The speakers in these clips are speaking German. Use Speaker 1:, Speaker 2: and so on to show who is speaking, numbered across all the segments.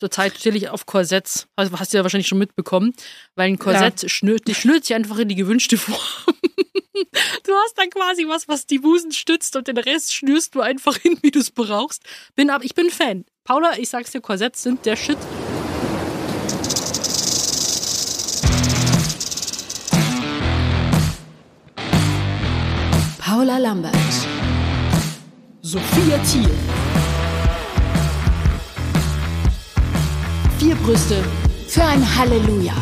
Speaker 1: Zurzeit stelle ich auf Korsetts. Also hast du ja wahrscheinlich schon mitbekommen. Weil ein Korsett ja. schnürt, die schnürt sich einfach in die gewünschte Form. Du hast dann quasi was, was die Busen stützt und den Rest schnürst du einfach hin, wie du es brauchst. Bin ab, ich bin Fan. Paula, ich sag's dir, Korsetts sind der Shit.
Speaker 2: Paula Lambert.
Speaker 1: Sophia Thiel.
Speaker 2: Vier Brüste für ein Halleluja.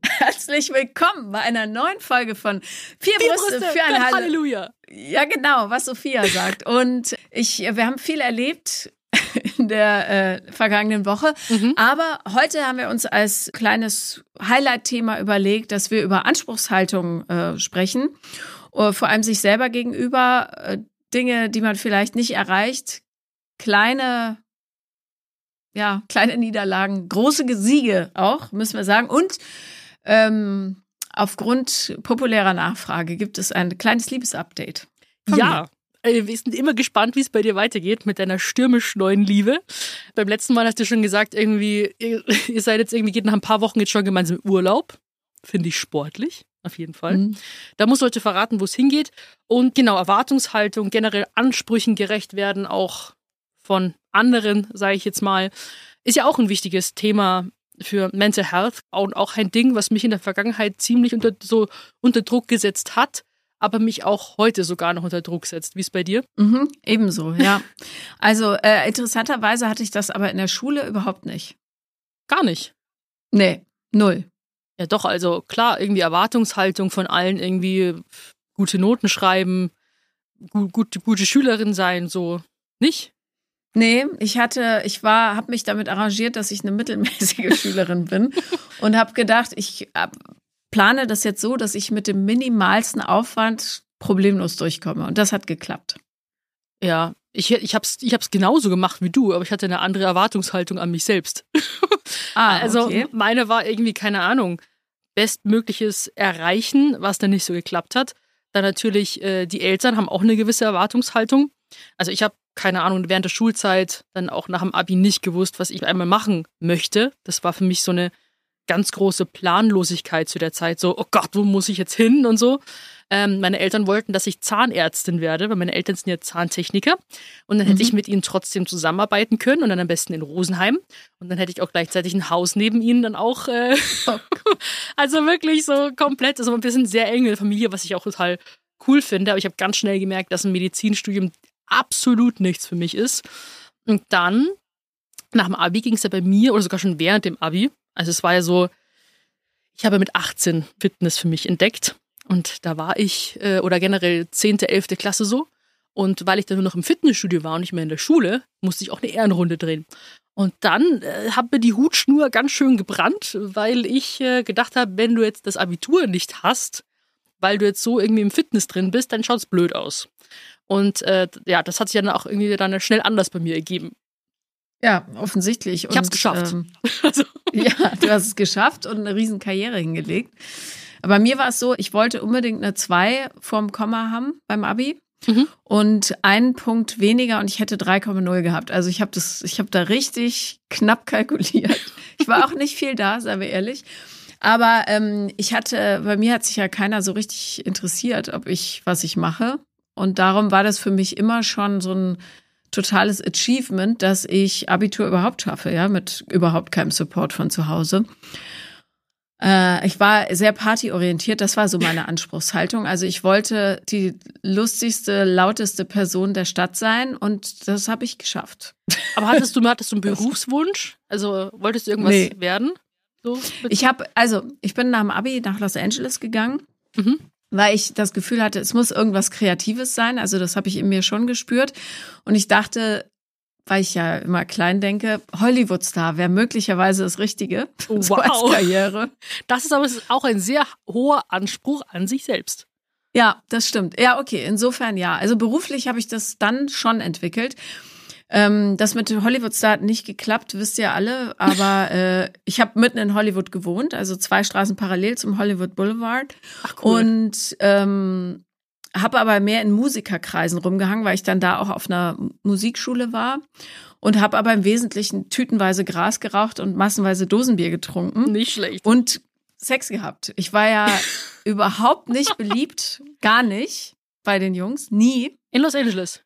Speaker 3: Herzlich willkommen bei einer neuen Folge von Vier, Vier Brüste, Brüste, für ein Halle Halleluja. Ja, genau, was Sophia sagt. Und ich, wir haben viel erlebt in der äh, vergangenen Woche. Mhm. Aber heute haben wir uns als kleines Highlight-Thema überlegt, dass wir über Anspruchshaltung äh, sprechen. Uh, vor allem sich selber gegenüber. Äh, Dinge, die man vielleicht nicht erreicht. Kleine ja, kleine Niederlagen, große Siege auch, müssen wir sagen. Und ähm, aufgrund populärer Nachfrage gibt es ein kleines Liebesupdate.
Speaker 1: Ja, äh, wir sind immer gespannt, wie es bei dir weitergeht mit deiner stürmisch neuen Liebe. Beim letzten Mal hast du schon gesagt, irgendwie, ihr, ihr seid jetzt irgendwie, geht nach ein paar Wochen jetzt schon gemeinsam Urlaub. Finde ich sportlich, auf jeden Fall. Mhm. Da muss heute verraten, wo es hingeht. Und genau, Erwartungshaltung, generell Ansprüchen gerecht werden, auch von anderen, sage ich jetzt mal, ist ja auch ein wichtiges Thema für Mental Health und auch ein Ding, was mich in der Vergangenheit ziemlich unter, so unter Druck gesetzt hat, aber mich auch heute sogar noch unter Druck setzt. Wie ist bei dir?
Speaker 3: Mhm, ebenso, ja. also äh, interessanterweise hatte ich das aber in der Schule überhaupt nicht.
Speaker 1: Gar nicht?
Speaker 3: Nee, null.
Speaker 1: Ja, doch, also klar, irgendwie Erwartungshaltung von allen, irgendwie gute Noten schreiben, gut, gut, gute Schülerin sein, so. Nicht?
Speaker 3: Nee, ich hatte, ich war, habe mich damit arrangiert, dass ich eine mittelmäßige Schülerin bin und habe gedacht, ich plane das jetzt so, dass ich mit dem minimalsten Aufwand problemlos durchkomme. Und das hat geklappt.
Speaker 1: Ja, ich, ich habe es ich hab's genauso gemacht wie du, aber ich hatte eine andere Erwartungshaltung an mich selbst. ah, also okay. meine war irgendwie, keine Ahnung, bestmögliches Erreichen, was dann nicht so geklappt hat. Dann natürlich, äh, die Eltern haben auch eine gewisse Erwartungshaltung. Also ich habe keine Ahnung, während der Schulzeit dann auch nach dem Abi nicht gewusst, was ich einmal machen möchte. Das war für mich so eine ganz große Planlosigkeit zu der Zeit. So, oh Gott, wo muss ich jetzt hin und so. Ähm, meine Eltern wollten, dass ich Zahnärztin werde, weil meine Eltern sind ja Zahntechniker. Und dann hätte mhm. ich mit ihnen trotzdem zusammenarbeiten können und dann am besten in Rosenheim. Und dann hätte ich auch gleichzeitig ein Haus neben ihnen dann auch. Äh, oh. also wirklich so komplett. Also wir sind sehr enge Familie, was ich auch total cool finde. Aber ich habe ganz schnell gemerkt, dass ein Medizinstudium absolut nichts für mich ist. Und dann, nach dem Abi ging es ja bei mir, oder sogar schon während dem Abi, also es war ja so, ich habe mit 18 Fitness für mich entdeckt. Und da war ich, äh, oder generell 10., 11. Klasse so. Und weil ich dann nur noch im Fitnessstudio war und nicht mehr in der Schule, musste ich auch eine Ehrenrunde drehen. Und dann äh, hat mir die Hutschnur ganz schön gebrannt, weil ich äh, gedacht habe, wenn du jetzt das Abitur nicht hast, weil du jetzt so irgendwie im Fitness drin bist, dann schaut es blöd aus. Und äh, ja, das hat sich dann auch irgendwie dann schnell anders bei mir ergeben.
Speaker 3: Ja, offensichtlich.
Speaker 1: Ich habe es geschafft. Ähm,
Speaker 3: also. Ja, du hast es geschafft und eine riesen Karriere hingelegt. Aber mir war es so, ich wollte unbedingt eine 2 vorm Komma haben beim Abi. Mhm. Und einen Punkt weniger und ich hätte 3,0 gehabt. Also ich habe das, ich habe da richtig knapp kalkuliert. Ich war auch nicht viel da, seien wir ehrlich. Aber ähm, ich hatte, bei mir hat sich ja keiner so richtig interessiert, ob ich, was ich mache. Und darum war das für mich immer schon so ein totales Achievement, dass ich Abitur überhaupt schaffe, ja, mit überhaupt keinem Support von zu Hause. Äh, ich war sehr partyorientiert, das war so meine Anspruchshaltung. Also ich wollte die lustigste, lauteste Person der Stadt sein und das habe ich geschafft.
Speaker 1: Aber hattest du, hattest du einen Berufswunsch? Also wolltest du irgendwas nee. werden?
Speaker 3: So, ich habe, also ich bin nach dem Abi nach Los Angeles gegangen. Mhm weil ich das Gefühl hatte, es muss irgendwas Kreatives sein. Also das habe ich in mir schon gespürt. Und ich dachte, weil ich ja immer klein denke, Hollywood-Star wäre möglicherweise das Richtige.
Speaker 1: Wow. So als Karriere. Das ist aber auch ein sehr hoher Anspruch an sich selbst.
Speaker 3: Ja, das stimmt. Ja, okay, insofern ja. Also beruflich habe ich das dann schon entwickelt. Ähm, das mit Hollywood-Star hat nicht geklappt, wisst ihr alle. Aber äh, ich habe mitten in Hollywood gewohnt, also zwei Straßen parallel zum Hollywood Boulevard. Ach, cool. Und ähm, habe aber mehr in Musikerkreisen rumgehangen, weil ich dann da auch auf einer Musikschule war und habe aber im Wesentlichen tütenweise Gras geraucht und massenweise Dosenbier getrunken.
Speaker 1: Nicht schlecht.
Speaker 3: Und Sex gehabt. Ich war ja überhaupt nicht beliebt, gar nicht bei den Jungs, nie.
Speaker 1: In Los Angeles.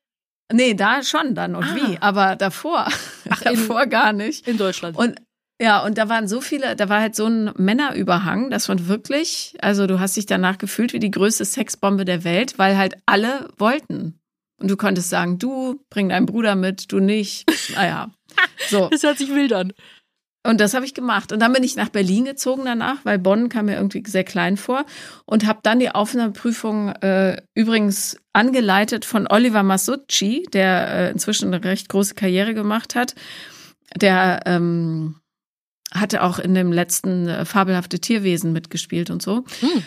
Speaker 3: Nee, da schon dann und ah. wie, aber davor, Ach, davor in, gar nicht.
Speaker 1: In Deutschland.
Speaker 3: Und ja, und da waren so viele, da war halt so ein Männerüberhang, dass man wirklich, also du hast dich danach gefühlt wie die größte Sexbombe der Welt, weil halt alle wollten. Und du konntest sagen, du bring deinen Bruder mit, du nicht. Naja.
Speaker 1: So. Das hört sich wild an.
Speaker 3: Und das habe ich gemacht. Und dann bin ich nach Berlin gezogen danach, weil Bonn kam mir irgendwie sehr klein vor. Und habe dann die Aufnahmeprüfung äh, übrigens angeleitet von Oliver Masucci, der äh, inzwischen eine recht große Karriere gemacht hat. Der ähm, hatte auch in dem letzten äh, Fabelhafte Tierwesen mitgespielt und so. Hm.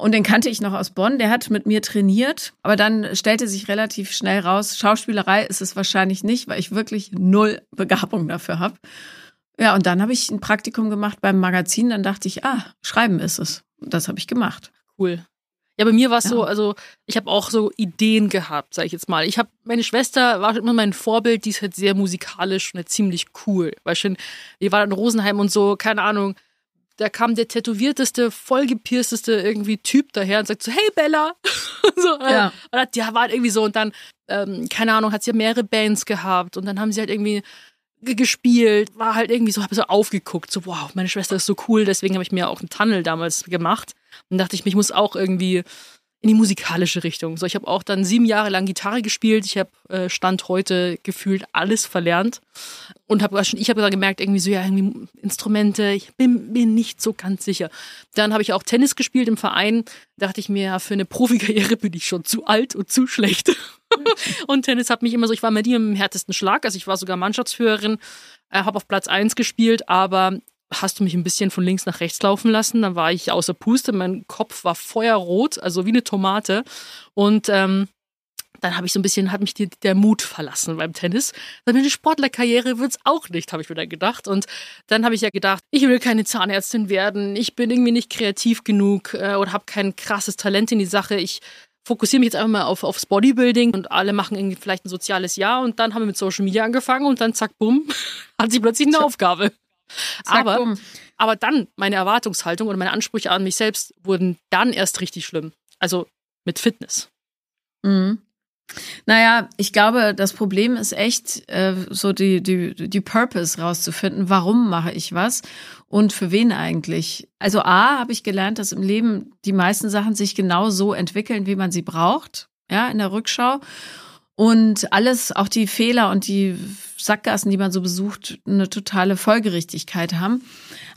Speaker 3: Und den kannte ich noch aus Bonn. Der hat mit mir trainiert, aber dann stellte sich relativ schnell raus, Schauspielerei ist es wahrscheinlich nicht, weil ich wirklich null Begabung dafür habe. Ja, und dann habe ich ein Praktikum gemacht beim Magazin. Dann dachte ich, ah, Schreiben ist es. Das habe ich gemacht.
Speaker 1: Cool. Ja, bei mir war es ja. so, also ich habe auch so Ideen gehabt, sage ich jetzt mal. Ich habe meine Schwester war immer mein Vorbild, die ist halt sehr musikalisch und halt ziemlich cool. Weil schon, die war in Rosenheim und so, keine Ahnung. Da kam der tätowierteste, vollgepiersteste irgendwie Typ daher und sagt so, hey Bella. so, äh, ja. Und ja, war halt irgendwie so und dann, ähm, keine Ahnung, hat sie ja mehrere Bands gehabt und dann haben sie halt irgendwie gespielt, war halt irgendwie so, habe so aufgeguckt, so wow, meine Schwester ist so cool, deswegen habe ich mir auch einen Tunnel damals gemacht. Und dachte ich, mich muss auch irgendwie in die musikalische Richtung. So, ich habe auch dann sieben Jahre lang Gitarre gespielt. Ich habe äh, Stand heute gefühlt alles verlernt und habe ich habe dann gemerkt irgendwie so ja irgendwie Instrumente. Ich bin mir nicht so ganz sicher. Dann habe ich auch Tennis gespielt im Verein. Dachte ich mir, ja, für eine Profikarriere bin ich schon zu alt und zu schlecht. und Tennis hat mich immer so, ich war immer die im härtesten Schlag. Also ich war sogar Mannschaftsführerin, äh, habe auf Platz eins gespielt, aber hast du mich ein bisschen von links nach rechts laufen lassen. Dann war ich außer Puste, mein Kopf war feuerrot, also wie eine Tomate. Und ähm, dann habe ich so ein bisschen, hat mich die, der Mut verlassen beim Tennis. Dann eine Sportlerkarriere wird es auch nicht, habe ich mir dann gedacht. Und dann habe ich ja gedacht, ich will keine Zahnärztin werden, ich bin irgendwie nicht kreativ genug äh, oder habe kein krasses Talent in die Sache. Ich fokussiere mich jetzt einfach mal auf, aufs Bodybuilding und alle machen irgendwie vielleicht ein soziales Jahr und dann haben wir mit Social Media angefangen und dann zack, bumm, hat sie plötzlich eine Aufgabe. Aber, aber dann meine Erwartungshaltung und meine Ansprüche an mich selbst wurden dann erst richtig schlimm. Also mit Fitness.
Speaker 3: Mhm. Naja, ich glaube, das Problem ist echt, äh, so die, die, die Purpose rauszufinden. Warum mache ich was und für wen eigentlich? Also A, habe ich gelernt, dass im Leben die meisten Sachen sich genau so entwickeln, wie man sie braucht, ja, in der Rückschau. Und alles, auch die Fehler und die Sackgassen, die man so besucht, eine totale Folgerichtigkeit haben.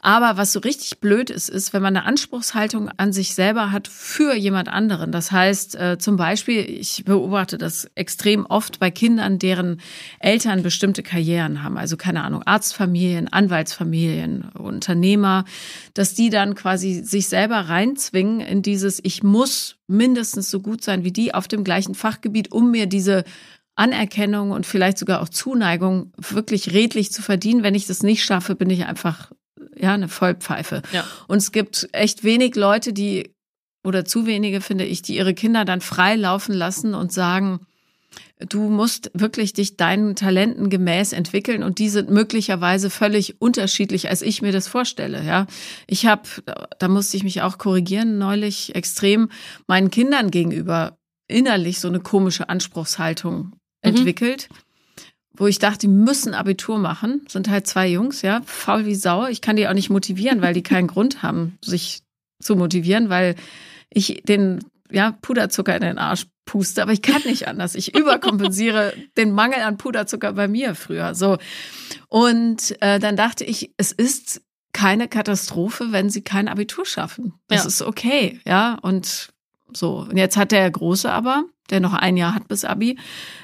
Speaker 3: Aber was so richtig blöd ist, ist, wenn man eine Anspruchshaltung an sich selber hat für jemand anderen. Das heißt, äh, zum Beispiel, ich beobachte das extrem oft bei Kindern, deren Eltern bestimmte Karrieren haben. Also keine Ahnung, Arztfamilien, Anwaltsfamilien, Unternehmer, dass die dann quasi sich selber reinzwingen in dieses, ich muss mindestens so gut sein wie die auf dem gleichen Fachgebiet, um mir diese Anerkennung und vielleicht sogar auch Zuneigung wirklich redlich zu verdienen. Wenn ich das nicht schaffe, bin ich einfach ja eine Vollpfeife. Ja. Und es gibt echt wenig Leute, die oder zu wenige finde ich, die ihre Kinder dann frei laufen lassen und sagen, du musst wirklich dich deinen Talenten gemäß entwickeln und die sind möglicherweise völlig unterschiedlich, als ich mir das vorstelle. Ja, ich habe, da musste ich mich auch korrigieren, neulich extrem meinen Kindern gegenüber innerlich so eine komische Anspruchshaltung Mhm. entwickelt, wo ich dachte, die müssen Abitur machen. Sind halt zwei Jungs, ja, faul wie Sau. Ich kann die auch nicht motivieren, weil die keinen Grund haben, sich zu motivieren, weil ich den ja, Puderzucker in den Arsch puste, aber ich kann nicht anders. Ich überkompensiere den Mangel an Puderzucker bei mir früher. So. Und äh, dann dachte ich, es ist keine Katastrophe, wenn sie kein Abitur schaffen. Das ja. ist okay, ja. Und so. Und jetzt hat der Große aber der noch ein Jahr hat bis Abi,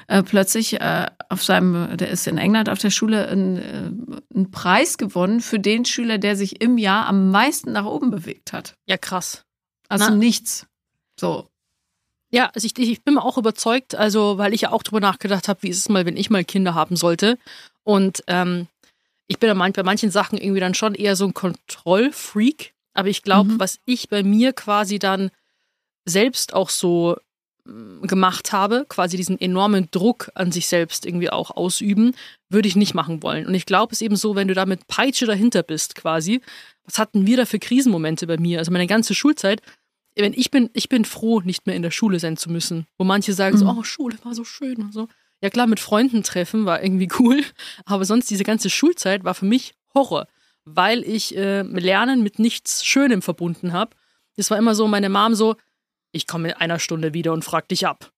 Speaker 3: äh, plötzlich äh, auf seinem, der ist in England auf der Schule, einen, äh, einen Preis gewonnen für den Schüler, der sich im Jahr am meisten nach oben bewegt hat.
Speaker 1: Ja, krass.
Speaker 3: Also Na. nichts. So.
Speaker 1: Ja, also ich, ich bin mir auch überzeugt, also weil ich ja auch drüber nachgedacht habe, wie ist es mal, wenn ich mal Kinder haben sollte. Und ähm, ich bin bei manchen Sachen irgendwie dann schon eher so ein Kontrollfreak. Aber ich glaube, mhm. was ich bei mir quasi dann selbst auch so gemacht habe, quasi diesen enormen Druck an sich selbst irgendwie auch ausüben, würde ich nicht machen wollen. Und ich glaube, es ist eben so, wenn du da mit Peitsche dahinter bist, quasi, was hatten wir da für Krisenmomente bei mir? Also meine ganze Schulzeit, wenn ich bin, ich bin froh, nicht mehr in der Schule sein zu müssen. Wo manche sagen mhm. so, oh, Schule war so schön und so. Ja klar, mit Freunden treffen war irgendwie cool, aber sonst diese ganze Schulzeit war für mich Horror, weil ich äh, Lernen mit nichts Schönem verbunden habe. Es war immer so, meine Mom so, ich komme in einer Stunde wieder und frag dich ab.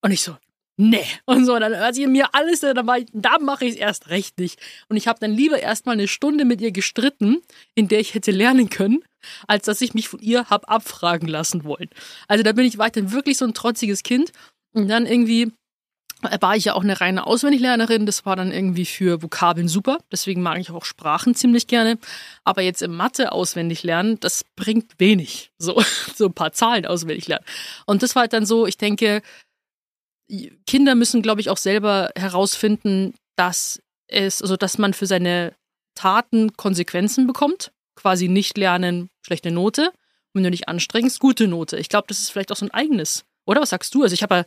Speaker 1: Und ich so, nee. Und so, dann hört sie mir alles, dann war ich, da mache ich es erst recht nicht. Und ich habe dann lieber erstmal eine Stunde mit ihr gestritten, in der ich hätte lernen können, als dass ich mich von ihr habe abfragen lassen wollen. Also da bin ich weiterhin wirklich so ein trotziges Kind. Und dann irgendwie war ich ja auch eine reine Auswendiglernerin. Das war dann irgendwie für Vokabeln super. Deswegen mag ich auch Sprachen ziemlich gerne. Aber jetzt im Mathe auswendig lernen, das bringt wenig. So, so ein paar Zahlen auswendig lernen. Und das war halt dann so, ich denke, Kinder müssen, glaube ich, auch selber herausfinden, dass es, also dass man für seine Taten Konsequenzen bekommt. Quasi nicht lernen, schlechte Note. Wenn du nicht anstrengst, gute Note. Ich glaube, das ist vielleicht auch so ein eigenes. Oder was sagst du? Also ich habe ja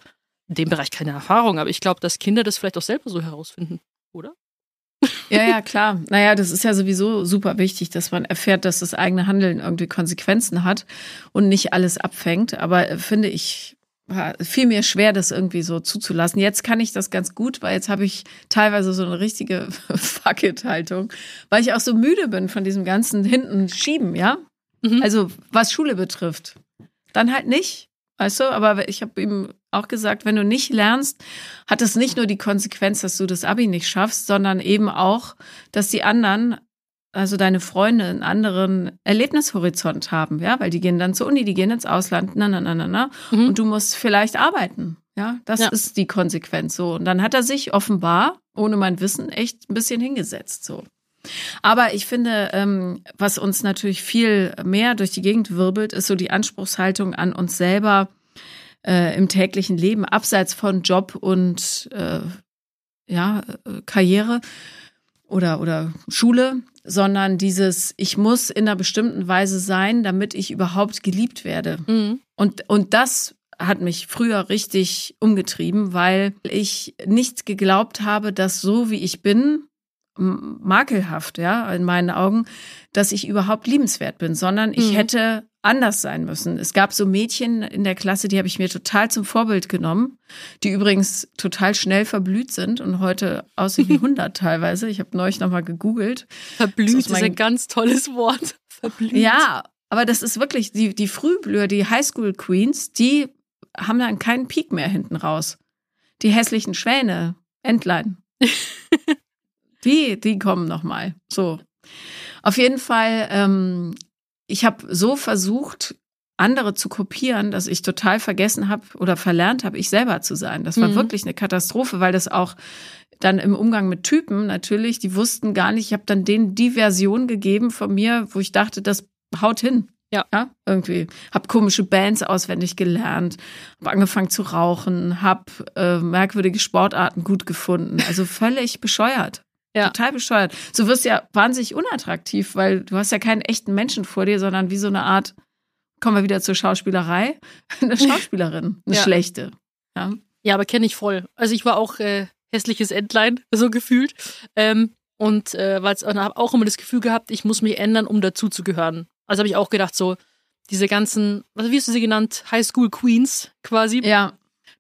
Speaker 1: in dem Bereich keine Erfahrung, aber ich glaube, dass Kinder das vielleicht auch selber so herausfinden, oder?
Speaker 3: Ja, ja, klar. Naja, das ist ja sowieso super wichtig, dass man erfährt, dass das eigene Handeln irgendwie Konsequenzen hat und nicht alles abfängt. Aber äh, finde ich, fiel mir schwer, das irgendwie so zuzulassen. Jetzt kann ich das ganz gut, weil jetzt habe ich teilweise so eine richtige Fuck-it-Haltung, weil ich auch so müde bin von diesem ganzen hinten schieben, ja? Mhm. Also was Schule betrifft. Dann halt nicht, weißt du? Aber ich habe ihm auch gesagt, wenn du nicht lernst, hat es nicht nur die Konsequenz, dass du das Abi nicht schaffst, sondern eben auch, dass die anderen, also deine Freunde, einen anderen Erlebnishorizont haben, ja, weil die gehen dann zur Uni, die gehen ins Ausland, na, na, na, na, na. Mhm. Und du musst vielleicht arbeiten. Ja, das ja. ist die Konsequenz so. Und dann hat er sich offenbar, ohne mein Wissen, echt ein bisschen hingesetzt so. Aber ich finde, ähm, was uns natürlich viel mehr durch die Gegend wirbelt, ist so die Anspruchshaltung an uns selber, äh, im täglichen Leben, abseits von Job und äh, ja, Karriere oder, oder Schule, sondern dieses, ich muss in einer bestimmten Weise sein, damit ich überhaupt geliebt werde. Mhm. Und, und das hat mich früher richtig umgetrieben, weil ich nicht geglaubt habe, dass so wie ich bin, makelhaft, ja, in meinen Augen, dass ich überhaupt liebenswert bin, sondern ich mhm. hätte anders sein müssen. Es gab so Mädchen in der Klasse, die habe ich mir total zum Vorbild genommen, die übrigens total schnell verblüht sind und heute aussehen wie 100 teilweise. Ich habe neulich nochmal gegoogelt.
Speaker 1: Verblüht ist, ist ein ganz tolles Wort.
Speaker 3: Verblüht. Ja, aber das ist wirklich, die, die Frühblüher, die Highschool Queens, die haben dann keinen Peak mehr hinten raus. Die hässlichen Schwäne, Entlein. die, die kommen nochmal. So. Auf jeden Fall ähm, ich habe so versucht, andere zu kopieren, dass ich total vergessen habe oder verlernt habe, ich selber zu sein. Das war mhm. wirklich eine Katastrophe, weil das auch dann im Umgang mit Typen natürlich, die wussten gar nicht, ich habe dann denen die Version gegeben von mir, wo ich dachte, das haut hin. Ja. ja irgendwie. Hab komische Bands auswendig gelernt, hab angefangen zu rauchen, hab äh, merkwürdige Sportarten gut gefunden. Also völlig bescheuert. Ja. Total bescheuert. Du wirst ja wahnsinnig unattraktiv, weil du hast ja keinen echten Menschen vor dir, sondern wie so eine Art, kommen wir wieder zur Schauspielerei, eine Schauspielerin, eine ja. schlechte.
Speaker 1: Ja, ja aber kenne ich voll. Also ich war auch äh, hässliches Entlein, so gefühlt. Ähm, und äh, weil habe auch immer das Gefühl gehabt, ich muss mich ändern, um dazuzugehören. Also habe ich auch gedacht, so diese ganzen, was wie hast du sie genannt, High School Queens quasi.
Speaker 3: Ja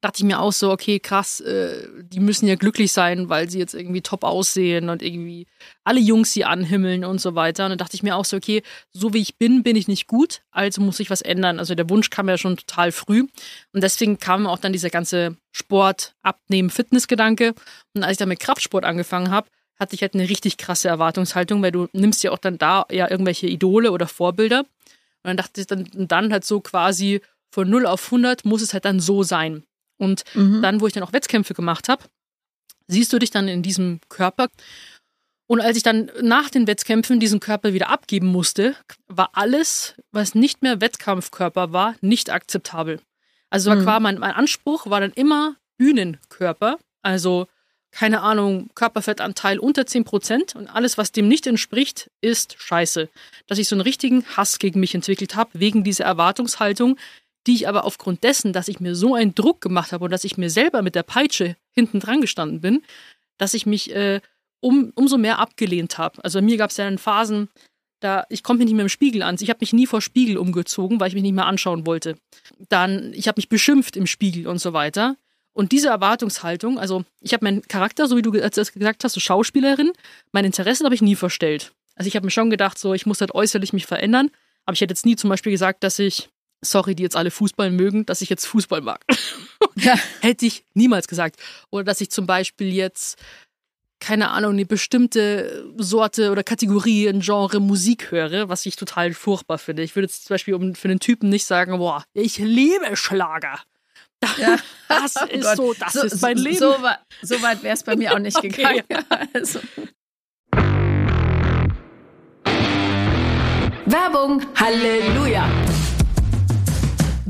Speaker 1: dachte ich mir auch so, okay, krass, äh, die müssen ja glücklich sein, weil sie jetzt irgendwie top aussehen und irgendwie alle Jungs sie anhimmeln und so weiter. Und dann dachte ich mir auch so, okay, so wie ich bin, bin ich nicht gut, also muss ich was ändern. Also der Wunsch kam ja schon total früh. Und deswegen kam auch dann dieser ganze Sport, Abnehmen, Fitnessgedanke. Und als ich dann mit Kraftsport angefangen habe, hatte ich halt eine richtig krasse Erwartungshaltung, weil du nimmst ja auch dann da ja irgendwelche Idole oder Vorbilder. Und dann dachte ich dann, dann halt so quasi von 0 auf 100 muss es halt dann so sein. Und mhm. dann, wo ich dann auch Wettkämpfe gemacht habe, siehst du dich dann in diesem Körper. Und als ich dann nach den Wettkämpfen diesen Körper wieder abgeben musste, war alles, was nicht mehr Wettkampfkörper war, nicht akzeptabel. Also mhm. war mein, mein Anspruch war dann immer Bühnenkörper. Also keine Ahnung, Körperfettanteil unter 10 Prozent und alles, was dem nicht entspricht, ist scheiße. Dass ich so einen richtigen Hass gegen mich entwickelt habe, wegen dieser Erwartungshaltung, die ich aber aufgrund dessen, dass ich mir so einen Druck gemacht habe und dass ich mir selber mit der Peitsche hinten dran gestanden bin, dass ich mich äh, um, umso mehr abgelehnt habe. Also bei mir gab es ja dann Phasen, da ich konnte mich nicht mehr im Spiegel an. Ich habe mich nie vor Spiegel umgezogen, weil ich mich nicht mehr anschauen wollte. Dann, ich habe mich beschimpft im Spiegel und so weiter. Und diese Erwartungshaltung, also ich habe meinen Charakter, so wie du gesagt hast, so Schauspielerin, mein Interesse habe ich nie verstellt. Also ich habe mir schon gedacht, so ich muss halt äußerlich mich verändern, aber ich hätte jetzt nie zum Beispiel gesagt, dass ich, sorry, die jetzt alle Fußball mögen, dass ich jetzt Fußball mag. Ja. hätte ich niemals gesagt. Oder dass ich zum Beispiel jetzt keine Ahnung, eine bestimmte Sorte oder Kategorie in Genre Musik höre, was ich total furchtbar finde. Ich würde jetzt zum Beispiel für einen Typen nicht sagen, boah, ich liebe Schlager. Ja. Das oh ist Gott. so, das so, ist mein Leben.
Speaker 3: So, so weit wäre es bei mir auch nicht okay. gegangen. Also.
Speaker 2: Werbung, Halleluja!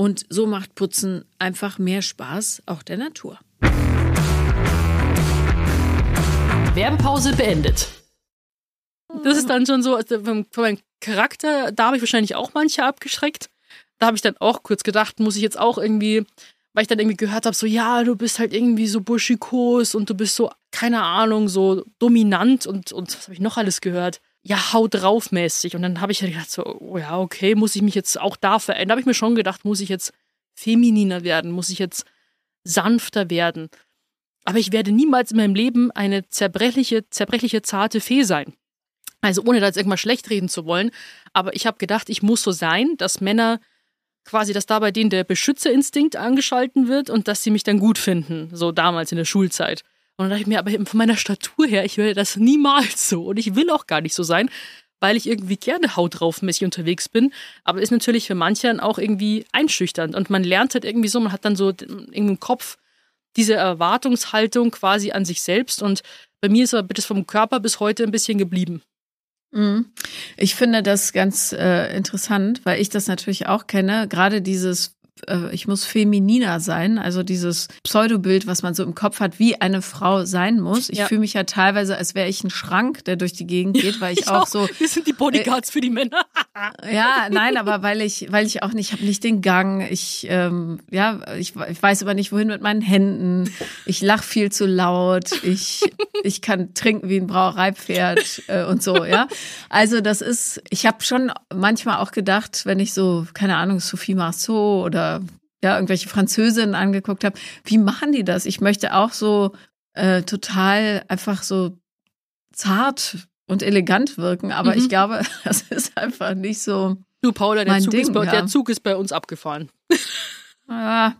Speaker 3: und so macht Putzen einfach mehr Spaß, auch der Natur.
Speaker 1: Werbepause beendet. Das ist dann schon so, also von meinem Charakter, da habe ich wahrscheinlich auch manche abgeschreckt. Da habe ich dann auch kurz gedacht, muss ich jetzt auch irgendwie, weil ich dann irgendwie gehört habe, so ja, du bist halt irgendwie so buschikos und du bist so, keine Ahnung, so dominant und, und was habe ich noch alles gehört? Ja, hau drauf mäßig. Und dann habe ich halt gedacht, so, oh ja, okay, muss ich mich jetzt auch da verändern? Da habe ich mir schon gedacht, muss ich jetzt femininer werden? Muss ich jetzt sanfter werden? Aber ich werde niemals in meinem Leben eine zerbrechliche, zerbrechliche, zarte Fee sein. Also ohne da jetzt irgendwas schlecht reden zu wollen. Aber ich habe gedacht, ich muss so sein, dass Männer quasi, dass da bei denen der Beschützerinstinkt angeschalten wird und dass sie mich dann gut finden. So damals in der Schulzeit. Und dann dachte ich mir, aber von meiner Statur her, ich werde das niemals so. Und ich will auch gar nicht so sein, weil ich irgendwie gerne haut draufmäßig unterwegs bin. Aber ist natürlich für manchen auch irgendwie einschüchternd. Und man lernt halt irgendwie so, man hat dann so im Kopf diese Erwartungshaltung quasi an sich selbst. Und bei mir ist aber das vom Körper bis heute ein bisschen geblieben.
Speaker 3: Mhm. Ich finde das ganz äh, interessant, weil ich das natürlich auch kenne. Gerade dieses äh, ich muss femininer sein, also dieses Pseudobild, was man so im Kopf hat, wie eine Frau sein muss. Ich ja. fühle mich ja teilweise, als wäre ich ein Schrank, der durch die Gegend geht, weil ich, ich auch, auch, so.
Speaker 1: Wir sind die Bodyguards äh, für die Männer.
Speaker 3: ja, nein, aber weil ich, weil ich auch nicht, ich habe nicht den Gang. Ich, ähm, ja, ich, ich weiß aber nicht, wohin mit meinen Händen. Ich lach viel zu laut. Ich, ich kann trinken wie ein Brauereipferd äh, und so. Ja, also das ist. Ich habe schon manchmal auch gedacht, wenn ich so, keine Ahnung, Sophie Marceau oder ja, irgendwelche Französinnen angeguckt habe, wie machen die das? Ich möchte auch so äh, total einfach so zart und elegant wirken, aber mhm. ich glaube, das ist einfach nicht so.
Speaker 1: Du, Paula, der, Zug, Ding, ist bei, ja. der Zug ist bei uns abgefahren.
Speaker 3: Ja,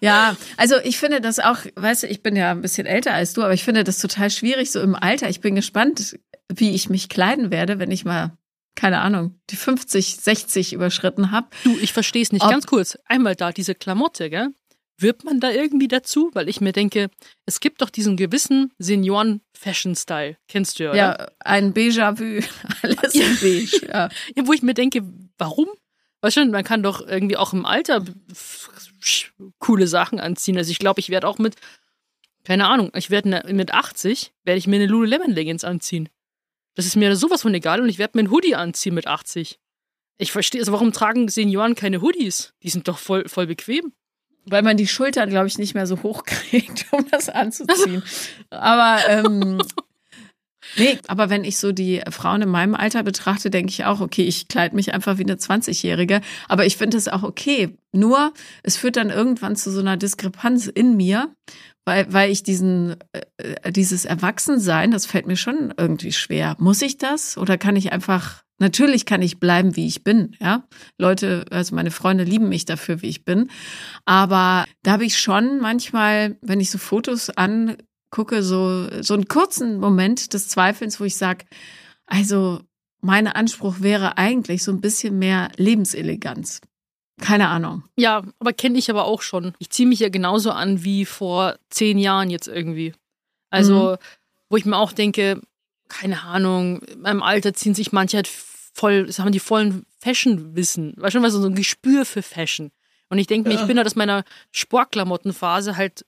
Speaker 3: ja, also ich finde das auch, weißt du, ich bin ja ein bisschen älter als du, aber ich finde das total schwierig so im Alter. Ich bin gespannt, wie ich mich kleiden werde, wenn ich mal, keine Ahnung, die 50, 60 überschritten habe.
Speaker 1: Du, ich verstehe es nicht. Ob, Ganz kurz, einmal da, diese Klamotte, gell? Wird man da irgendwie dazu? Weil ich mir denke, es gibt doch diesen gewissen Senioren-Fashion-Style. Kennst du ja, oder?
Speaker 3: Ja, ein Déjà-vu. Alles in beige, ja.
Speaker 1: ja. Wo ich mir denke, warum? Weißt du, man kann doch irgendwie auch im Alter coole Sachen anziehen. Also ich glaube, ich werde auch mit, keine Ahnung, ich werde ne, mit 80, werde ich mir eine Lululemon Leggings anziehen. Das ist mir sowas von egal und ich werde mir ein Hoodie anziehen mit 80. Ich verstehe, also warum tragen Senioren keine Hoodies? Die sind doch voll, voll bequem.
Speaker 3: Weil man die Schultern, glaube ich, nicht mehr so hoch kriegt, um das anzuziehen. Aber ähm, Nee, aber wenn ich so die Frauen in meinem Alter betrachte, denke ich auch, okay, ich kleide mich einfach wie eine 20-Jährige. Aber ich finde es auch okay. Nur, es führt dann irgendwann zu so einer Diskrepanz in mir, weil, weil ich diesen, äh, dieses Erwachsensein, das fällt mir schon irgendwie schwer. Muss ich das? Oder kann ich einfach, natürlich kann ich bleiben, wie ich bin, ja? Leute, also meine Freunde lieben mich dafür, wie ich bin. Aber da habe ich schon manchmal, wenn ich so Fotos an gucke, so, so einen kurzen Moment des Zweifelns, wo ich sage, also mein Anspruch wäre eigentlich so ein bisschen mehr Lebenseleganz. Keine Ahnung.
Speaker 1: Ja, aber kenne ich aber auch schon. Ich ziehe mich ja genauso an wie vor zehn Jahren jetzt irgendwie. Also, mhm. wo ich mir auch denke, keine Ahnung, in meinem Alter ziehen sich manche halt voll, haben die vollen Fashion-Wissen. Weißt du, was so ein Gespür für Fashion. Und ich denke mir, ja. ich bin halt aus meiner Sportklamottenphase halt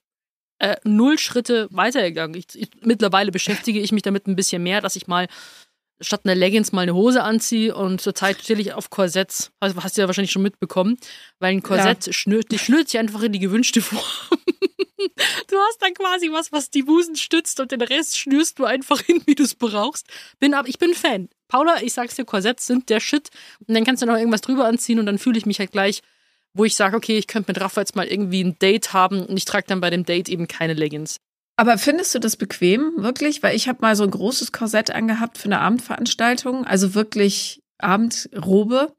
Speaker 1: äh, null Schritte weitergegangen. Ich, ich, mittlerweile beschäftige ich mich damit ein bisschen mehr, dass ich mal statt einer Leggings mal eine Hose anziehe und zurzeit stelle ich auf Korsetts. Also hast du ja wahrscheinlich schon mitbekommen, weil ein Korsett ja. schnürt, die schnürt sich einfach in die gewünschte Form. du hast dann quasi was, was die Busen stützt und den Rest schnürst du einfach hin, wie du es brauchst. Bin ab, ich bin Fan. Paula, ich sag's dir, Korsetts sind der Shit. Und dann kannst du noch irgendwas drüber anziehen und dann fühle ich mich halt gleich wo ich sage, okay, ich könnte mit Rafa jetzt mal irgendwie ein Date haben und ich trage dann bei dem Date eben keine Leggings.
Speaker 3: Aber findest du das bequem, wirklich? Weil ich habe mal so ein großes Korsett angehabt für eine Abendveranstaltung, also wirklich Abendrobe.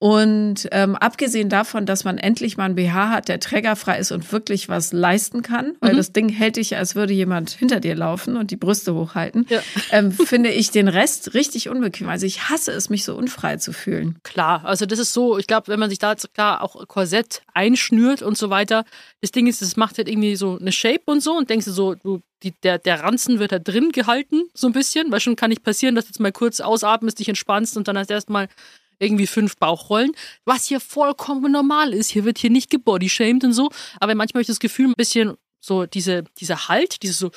Speaker 3: Und ähm, abgesehen davon, dass man endlich mal ein BH hat, der trägerfrei ist und wirklich was leisten kann, weil mhm. das Ding hält dich, als würde jemand hinter dir laufen und die Brüste hochhalten, ja. ähm, finde ich den Rest richtig unbequem. Also ich hasse es, mich so unfrei zu fühlen.
Speaker 1: Klar, also das ist so, ich glaube, wenn man sich da klar auch Korsett einschnürt und so weiter, das Ding ist, das macht halt irgendwie so eine Shape und so und denkst du so, du die, der, der Ranzen wird da drin gehalten, so ein bisschen, weil schon kann nicht passieren, dass du jetzt mal kurz ausatmest, dich entspannst und dann hast erstmal irgendwie fünf Bauchrollen, was hier vollkommen normal ist. Hier wird hier nicht gebodyshamed und so. Aber manchmal habe ich das Gefühl, ein bisschen so diese, dieser Halt, dieses so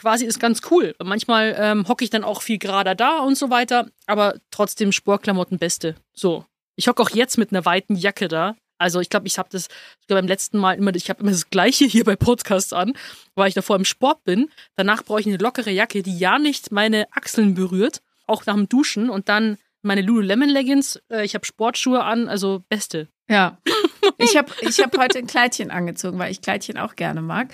Speaker 1: quasi ist ganz cool. Manchmal ähm, hocke ich dann auch viel gerader da und so weiter, aber trotzdem Sportklamotten beste. So. Ich hocke auch jetzt mit einer weiten Jacke da. Also ich glaube, ich habe das sogar beim letzten Mal immer, ich habe immer das gleiche hier bei Podcasts an, weil ich davor im Sport bin. Danach brauche ich eine lockere Jacke, die ja nicht meine Achseln berührt, auch nach dem Duschen und dann meine Lululemon Leggings, äh, ich habe Sportschuhe an, also beste.
Speaker 3: Ja. Ich habe ich hab heute ein Kleidchen angezogen, weil ich Kleidchen auch gerne mag.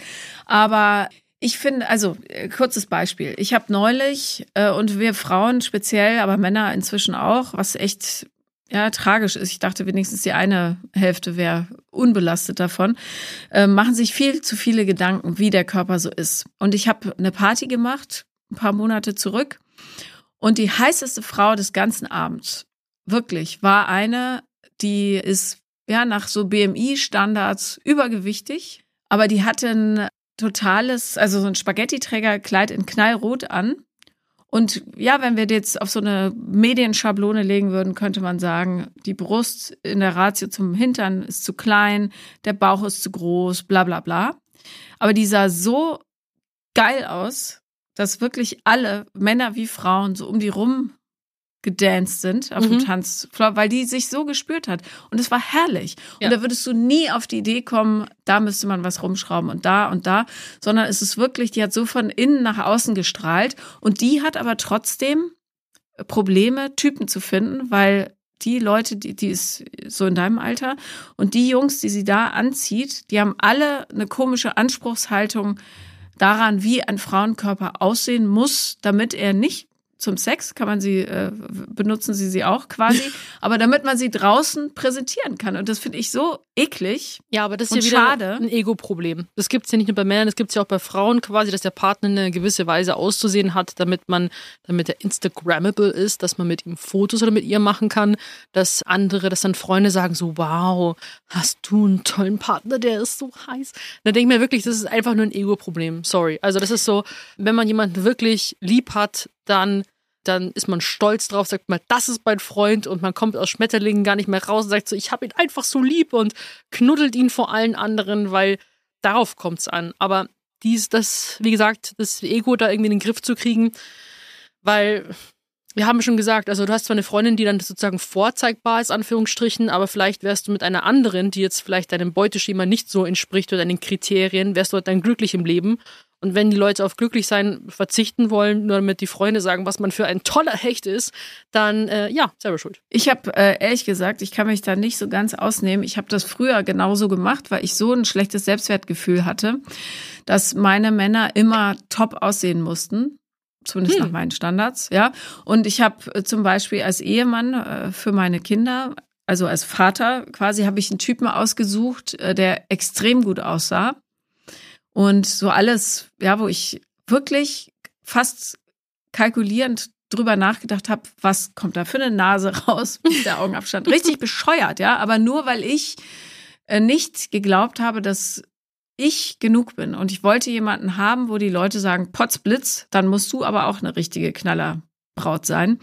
Speaker 3: Aber ich finde, also äh, kurzes Beispiel. Ich habe neulich, äh, und wir Frauen speziell, aber Männer inzwischen auch, was echt ja, tragisch ist. Ich dachte wenigstens die eine Hälfte wäre unbelastet davon. Äh, machen sich viel zu viele Gedanken, wie der Körper so ist. Und ich habe eine Party gemacht, ein paar Monate zurück. Und die heißeste Frau des ganzen Abends, wirklich, war eine, die ist ja nach so BMI-Standards übergewichtig, aber die hatte ein totales, also so ein Spaghetti-Trägerkleid in Knallrot an. Und ja, wenn wir jetzt auf so eine Medienschablone legen würden, könnte man sagen, die Brust in der Ratio zum Hintern ist zu klein, der Bauch ist zu groß, bla bla bla. Aber die sah so geil aus, dass wirklich alle, Männer wie Frauen, so um die rum gedanced sind auf mhm. dem Tanzfloor, weil die sich so gespürt hat. Und es war herrlich. Ja. Und da würdest du nie auf die Idee kommen, da müsste man was rumschrauben und da und da, sondern es ist wirklich, die hat so von innen nach außen gestrahlt und die hat aber trotzdem Probleme, Typen zu finden, weil die Leute, die, die ist so in deinem Alter und die Jungs, die sie da anzieht, die haben alle eine komische Anspruchshaltung daran, wie ein Frauenkörper aussehen muss, damit er nicht zum Sex kann man sie, äh, benutzen sie sie auch quasi, aber damit man sie draußen präsentieren kann. Und das finde ich so eklig.
Speaker 1: Ja, aber das ist ja wieder schade. ein Ego-Problem. Das gibt es ja nicht nur bei Männern, das gibt es ja auch bei Frauen quasi, dass der Partner eine gewisse Weise auszusehen hat, damit man, damit er Instagrammable ist, dass man mit ihm Fotos oder mit ihr machen kann, dass andere, dass dann Freunde sagen so, wow, hast du einen tollen Partner, der ist so heiß. Dann denke ich mir wirklich, das ist einfach nur ein Ego-Problem. Sorry. Also das ist so, wenn man jemanden wirklich lieb hat, dann, dann ist man stolz drauf, sagt mal, das ist mein Freund und man kommt aus Schmetterlingen gar nicht mehr raus und sagt so, ich habe ihn einfach so lieb und knuddelt ihn vor allen anderen, weil darauf kommt es an. Aber dies, das, wie gesagt, das Ego da irgendwie in den Griff zu kriegen, weil wir haben schon gesagt, also du hast zwar eine Freundin, die dann sozusagen vorzeigbar ist, Anführungsstrichen, aber vielleicht wärst du mit einer anderen, die jetzt vielleicht deinem Beuteschema nicht so entspricht oder deinen Kriterien, wärst du dann glücklich im Leben und wenn die Leute auf glücklich sein verzichten wollen, nur damit die Freunde sagen, was man für ein toller Hecht ist, dann äh, ja, selber schuld.
Speaker 3: Ich habe äh, ehrlich gesagt, ich kann mich da nicht so ganz ausnehmen. Ich habe das früher genauso gemacht, weil ich so ein schlechtes Selbstwertgefühl hatte, dass meine Männer immer top aussehen mussten zumindest hm. nach meinen Standards, ja. Und ich habe äh, zum Beispiel als Ehemann äh, für meine Kinder, also als Vater quasi, habe ich einen Typen ausgesucht, äh, der extrem gut aussah und so alles, ja, wo ich wirklich fast kalkulierend drüber nachgedacht habe, was kommt da für eine Nase raus mit der Augenabstand. Richtig bescheuert, ja, aber nur weil ich äh, nicht geglaubt habe, dass ich genug bin und ich wollte jemanden haben, wo die Leute sagen, Potzblitz, dann musst du aber auch eine richtige Knallerbraut sein.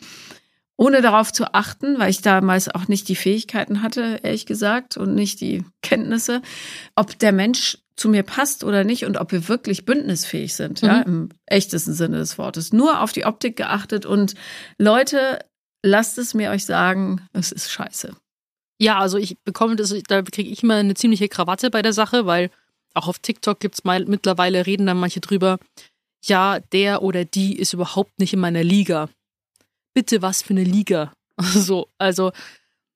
Speaker 3: Ohne darauf zu achten, weil ich damals auch nicht die Fähigkeiten hatte, ehrlich gesagt, und nicht die Kenntnisse, ob der Mensch zu mir passt oder nicht und ob wir wirklich bündnisfähig sind, mhm. ja, im echtesten Sinne des Wortes. Nur auf die Optik geachtet und Leute, lasst es mir euch sagen, es ist scheiße.
Speaker 1: Ja, also ich bekomme das, da kriege ich immer eine ziemliche Krawatte bei der Sache, weil auch auf TikTok gibt es mittlerweile, reden dann manche drüber, ja, der oder die ist überhaupt nicht in meiner Liga. Bitte, was für eine Liga? So, also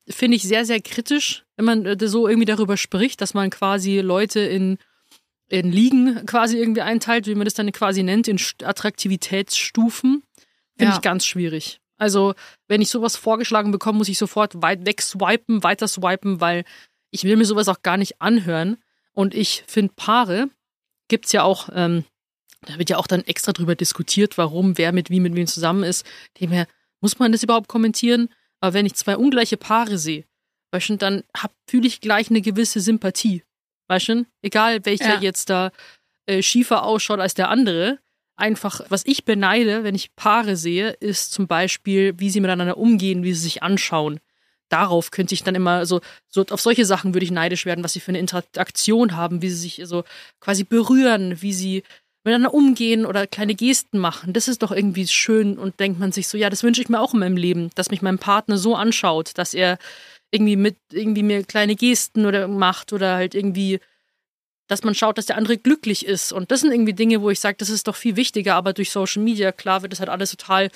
Speaker 1: finde ich sehr, sehr kritisch, wenn man äh, so irgendwie darüber spricht, dass man quasi Leute in, in Ligen quasi irgendwie einteilt, wie man das dann quasi nennt, in Attraktivitätsstufen. Finde ja. ich ganz schwierig. Also, wenn ich sowas vorgeschlagen bekomme, muss ich sofort weit weg swipen, weiter swipen, weil ich will mir sowas auch gar nicht anhören. Und ich finde Paare, gibt es ja auch, ähm, da wird ja auch dann extra drüber diskutiert, warum, wer mit wie mit wem zusammen ist. Demher, muss man das überhaupt kommentieren? Aber wenn ich zwei ungleiche Paare sehe, weißt du, dann fühle ich gleich eine gewisse Sympathie. Weißt du, egal welcher ja. jetzt da äh, schiefer ausschaut als der andere. Einfach, was ich beneide, wenn ich Paare sehe, ist zum Beispiel, wie sie miteinander umgehen, wie sie sich anschauen. Darauf könnte ich dann immer so, so auf solche Sachen würde ich neidisch werden, was sie für eine Interaktion haben, wie sie sich so quasi berühren, wie sie miteinander umgehen oder kleine Gesten machen. Das ist doch irgendwie schön und denkt man sich so, ja, das wünsche ich mir auch in meinem Leben, dass mich mein Partner so anschaut, dass er irgendwie mit irgendwie mir kleine Gesten oder macht oder halt irgendwie dass man schaut, dass der andere glücklich ist. Und das sind irgendwie Dinge, wo ich sage, das ist doch viel wichtiger, aber durch Social Media, klar, wird das halt alles total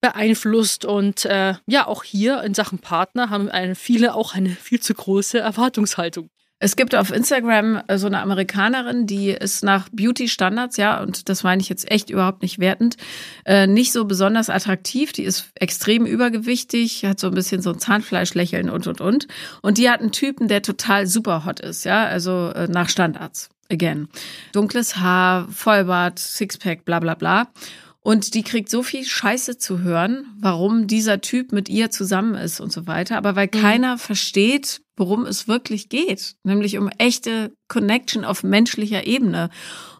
Speaker 1: beeinflusst. Und äh, ja, auch hier in Sachen Partner haben eine, viele auch eine viel zu große Erwartungshaltung.
Speaker 3: Es gibt auf Instagram äh, so eine Amerikanerin, die ist nach Beauty-Standards, ja, und das meine ich jetzt echt überhaupt nicht wertend, äh, nicht so besonders attraktiv. Die ist extrem übergewichtig, hat so ein bisschen so ein Zahnfleischlächeln und, und, und. Und die hat einen Typen, der total super hot ist, ja, also äh, nach Standards. Again. Dunkles Haar, Vollbart, Sixpack, bla, bla, bla. Und die kriegt so viel Scheiße zu hören, warum dieser Typ mit ihr zusammen ist und so weiter. Aber weil mhm. keiner versteht, worum es wirklich geht, nämlich um echte Connection auf menschlicher Ebene.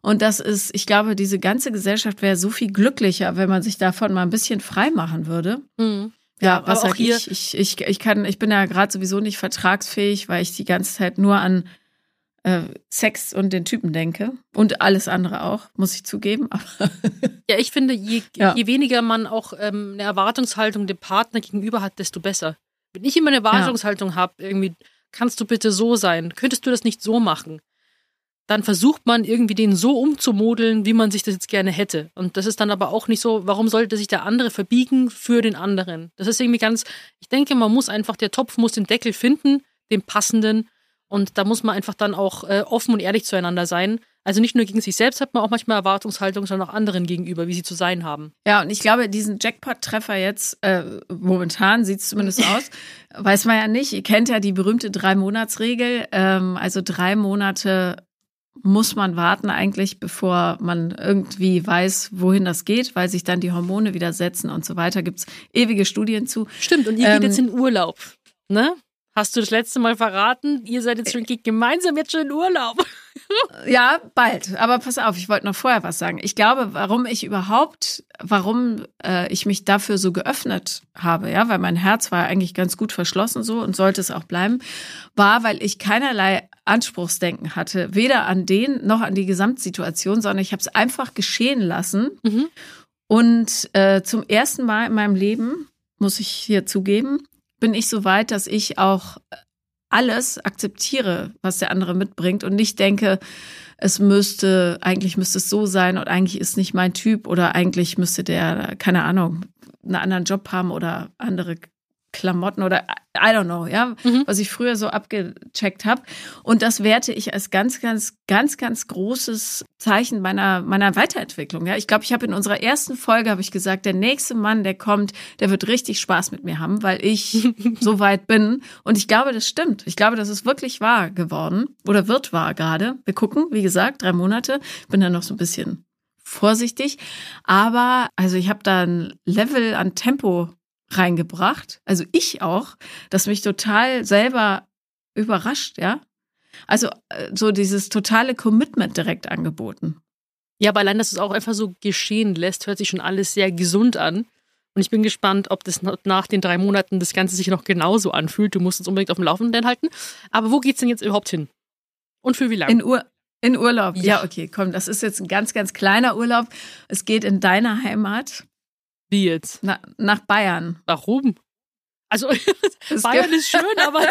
Speaker 3: Und das ist, ich glaube, diese ganze Gesellschaft wäre so viel glücklicher, wenn man sich davon mal ein bisschen frei machen würde. Mhm. Ja, ja, was auch hier ich? ich? Ich, ich, kann, ich bin ja gerade sowieso nicht vertragsfähig, weil ich die ganze Zeit nur an äh, Sex und den Typen denke. Und alles andere auch, muss ich zugeben.
Speaker 1: ja, ich finde, je, ja. je weniger man auch ähm, eine Erwartungshaltung dem Partner gegenüber hat, desto besser. Wenn ich immer eine Erwartungshaltung ja. habe, irgendwie, kannst du bitte so sein, könntest du das nicht so machen? Dann versucht man irgendwie den so umzumodeln, wie man sich das jetzt gerne hätte. Und das ist dann aber auch nicht so, warum sollte sich der andere verbiegen für den anderen? Das ist irgendwie ganz, ich denke, man muss einfach, der Topf muss den Deckel finden, den passenden, und da muss man einfach dann auch äh, offen und ehrlich zueinander sein. Also nicht nur gegen sich selbst hat man auch manchmal Erwartungshaltung, sondern auch anderen gegenüber, wie sie zu sein haben.
Speaker 3: Ja, und ich glaube, diesen Jackpot-Treffer jetzt, äh, momentan sieht es zumindest aus, weiß man ja nicht. Ihr kennt ja die berühmte Drei-Monats-Regel. Ähm, also drei Monate muss man warten eigentlich, bevor man irgendwie weiß, wohin das geht, weil sich dann die Hormone wieder setzen und so weiter. Gibt's ewige Studien zu.
Speaker 1: Stimmt, und ihr ähm, geht jetzt in Urlaub, ne? Hast du das letzte Mal verraten? Ihr seid jetzt schon gemeinsam jetzt schon in Urlaub.
Speaker 3: Ja, bald. Aber pass auf, ich wollte noch vorher was sagen. Ich glaube, warum ich überhaupt, warum äh, ich mich dafür so geöffnet habe, ja, weil mein Herz war eigentlich ganz gut verschlossen so und sollte es auch bleiben, war, weil ich keinerlei Anspruchsdenken hatte, weder an den noch an die Gesamtsituation, sondern ich habe es einfach geschehen lassen. Mhm. Und äh, zum ersten Mal in meinem Leben, muss ich hier zugeben, bin ich so weit, dass ich auch alles akzeptiere, was der andere mitbringt und nicht denke, es müsste, eigentlich müsste es so sein und eigentlich ist nicht mein Typ oder eigentlich müsste der, keine Ahnung, einen anderen Job haben oder andere Klamotten oder I don't know, ja, mhm. was ich früher so abgecheckt habe. Und das werte ich als ganz, ganz, ganz, ganz großes Zeichen meiner meiner Weiterentwicklung. Ja, ich glaube, ich habe in unserer ersten Folge habe ich gesagt, der nächste Mann, der kommt, der wird richtig Spaß mit mir haben, weil ich so weit bin. Und ich glaube, das stimmt. Ich glaube, das ist wirklich wahr geworden oder wird wahr gerade. Wir gucken, wie gesagt, drei Monate. Bin dann noch so ein bisschen vorsichtig, aber also ich habe da ein Level an Tempo reingebracht, also ich auch, das mich total selber überrascht, ja. Also äh, so dieses totale Commitment direkt angeboten.
Speaker 1: Ja, aber allein, dass es auch einfach so geschehen lässt, hört sich schon alles sehr gesund an. Und ich bin gespannt, ob das nach den drei Monaten das Ganze sich noch genauso anfühlt. Du musst uns unbedingt auf dem Laufenden halten. Aber wo geht's denn jetzt überhaupt hin? Und für wie lange?
Speaker 3: In, Ur in Urlaub. Ja. ja, okay, komm, das ist jetzt ein ganz, ganz kleiner Urlaub. Es geht in deiner Heimat.
Speaker 1: Wie jetzt?
Speaker 3: Na, nach Bayern.
Speaker 1: Warum? Also Bayern ist schön, aber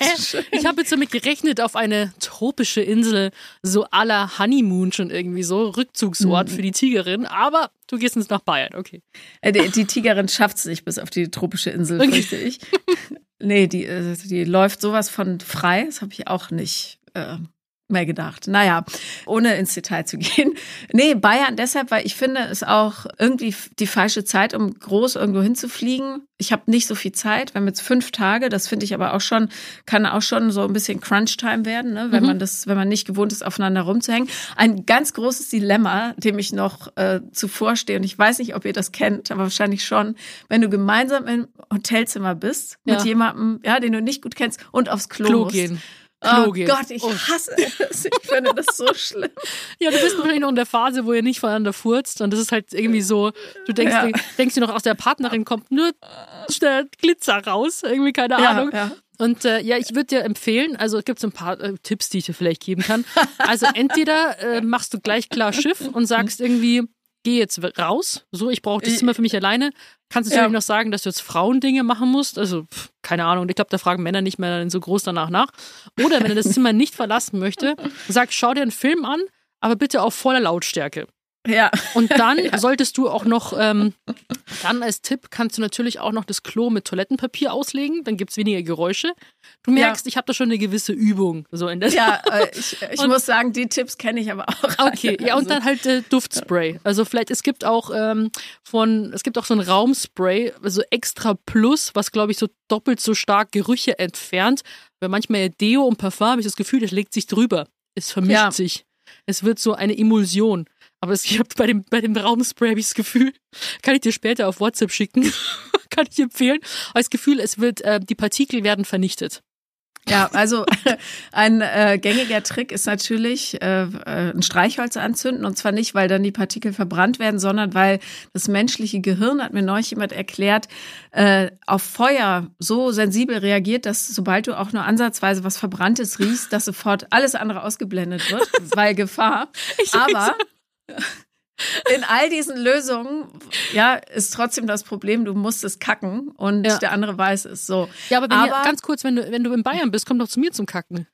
Speaker 1: ich, ich habe jetzt damit gerechnet auf eine tropische Insel, so aller Honeymoon schon irgendwie so, Rückzugsort mhm. für die Tigerin, aber du gehst jetzt nach Bayern, okay.
Speaker 3: Äh, die, die Tigerin schafft es nicht bis auf die tropische Insel, okay. fürchte ich. nee, die, äh, die läuft sowas von frei, das habe ich auch nicht äh, mehr gedacht. Naja, ohne ins Detail zu gehen. Nee, Bayern deshalb, weil ich finde es auch irgendwie die falsche Zeit, um groß irgendwo hinzufliegen. Ich habe nicht so viel Zeit. Wir haben jetzt fünf Tage, das finde ich aber auch schon, kann auch schon so ein bisschen Crunch-Time werden, ne? wenn mhm. man das, wenn man nicht gewohnt ist, aufeinander rumzuhängen. Ein ganz großes Dilemma, dem ich noch äh, zuvor stehe, und ich weiß nicht, ob ihr das kennt, aber wahrscheinlich schon, wenn du gemeinsam im Hotelzimmer bist, ja. mit jemandem, ja, den du nicht gut kennst und aufs Klo,
Speaker 1: Klo
Speaker 3: musst.
Speaker 1: gehen.
Speaker 3: Klo oh gehen. Gott, ich oh. hasse es. Ich finde das so schlimm.
Speaker 1: Ja, du bist wahrscheinlich noch in der Phase, wo ihr nicht voneinander furzt und das ist halt irgendwie so, du denkst, ja. denkst dir noch aus der Partnerin kommt nur der Glitzer raus, irgendwie keine Ahnung. Ja, ja. Und äh, ja, ich würde dir empfehlen, also es gibt so ein paar äh, Tipps, die ich dir vielleicht geben kann. Also entweder äh, machst du gleich klar Schiff und sagst irgendwie, geh jetzt raus, so, ich brauche das Zimmer für mich alleine. Kannst du natürlich noch sagen, dass du jetzt Frauendinge machen musst? Also, pff, keine Ahnung, ich glaube, da fragen Männer nicht mehr so groß danach nach. Oder wenn er das Zimmer nicht verlassen möchte, sag, schau dir einen Film an, aber bitte auf voller Lautstärke.
Speaker 3: Ja.
Speaker 1: Und dann ja. solltest du auch noch, ähm, dann als Tipp kannst du natürlich auch noch das Klo mit Toilettenpapier auslegen, dann gibt es weniger Geräusche. Du merkst, ja. ich habe da schon eine gewisse Übung. So in der
Speaker 3: ja, äh, ich, ich muss sagen, die Tipps kenne ich aber auch.
Speaker 1: Okay, alle. ja, und dann halt äh, Duftspray. Also vielleicht, es gibt auch ähm, von, es gibt auch so ein Raumspray, also extra plus, was glaube ich so doppelt so stark Gerüche entfernt. Weil manchmal Deo und Parfum habe ich das Gefühl, das legt sich drüber. Es vermischt ja. sich. Es wird so eine Emulsion. Aber ich habe bei dem, bei dem Raumspray habe ich das Gefühl, kann ich dir später auf WhatsApp schicken, kann ich empfehlen. Aber das Gefühl, es wird, äh, die Partikel werden vernichtet.
Speaker 3: Ja, also ein äh, gängiger Trick ist natürlich, äh, äh, ein Streichholz anzünden. Und zwar nicht, weil dann die Partikel verbrannt werden, sondern weil das menschliche Gehirn, hat mir neulich jemand erklärt, äh, auf Feuer so sensibel reagiert, dass sobald du auch nur ansatzweise was Verbranntes riechst, dass sofort alles andere ausgeblendet wird, weil Gefahr. Ich Aber in all diesen Lösungen, ja, ist trotzdem das Problem, du musst es kacken und ja. der andere weiß es so.
Speaker 1: Ja, aber, aber ihr, ganz kurz, wenn du, wenn du in Bayern bist, komm doch zu mir zum Kacken.